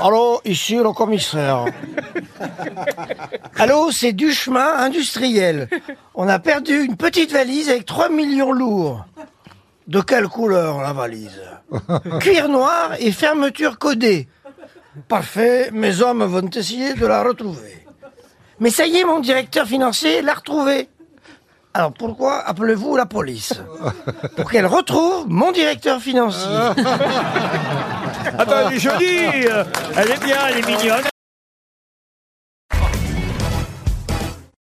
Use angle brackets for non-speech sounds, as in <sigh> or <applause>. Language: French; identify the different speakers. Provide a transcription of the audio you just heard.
Speaker 1: Allô, ici le commissaire. Allô, c'est du chemin industriel. On a perdu une petite valise avec 3 millions lourds. De quelle couleur la valise <laughs> Cuir noir et fermeture codée. Parfait, mes hommes vont essayer de la retrouver. Mais ça y est, mon directeur financier l'a retrouvée. Alors pourquoi appelez-vous la police? Pour qu'elle retrouve mon directeur financier. <laughs>
Speaker 2: Ah elle est jolie Elle est bien, elle est mignonne.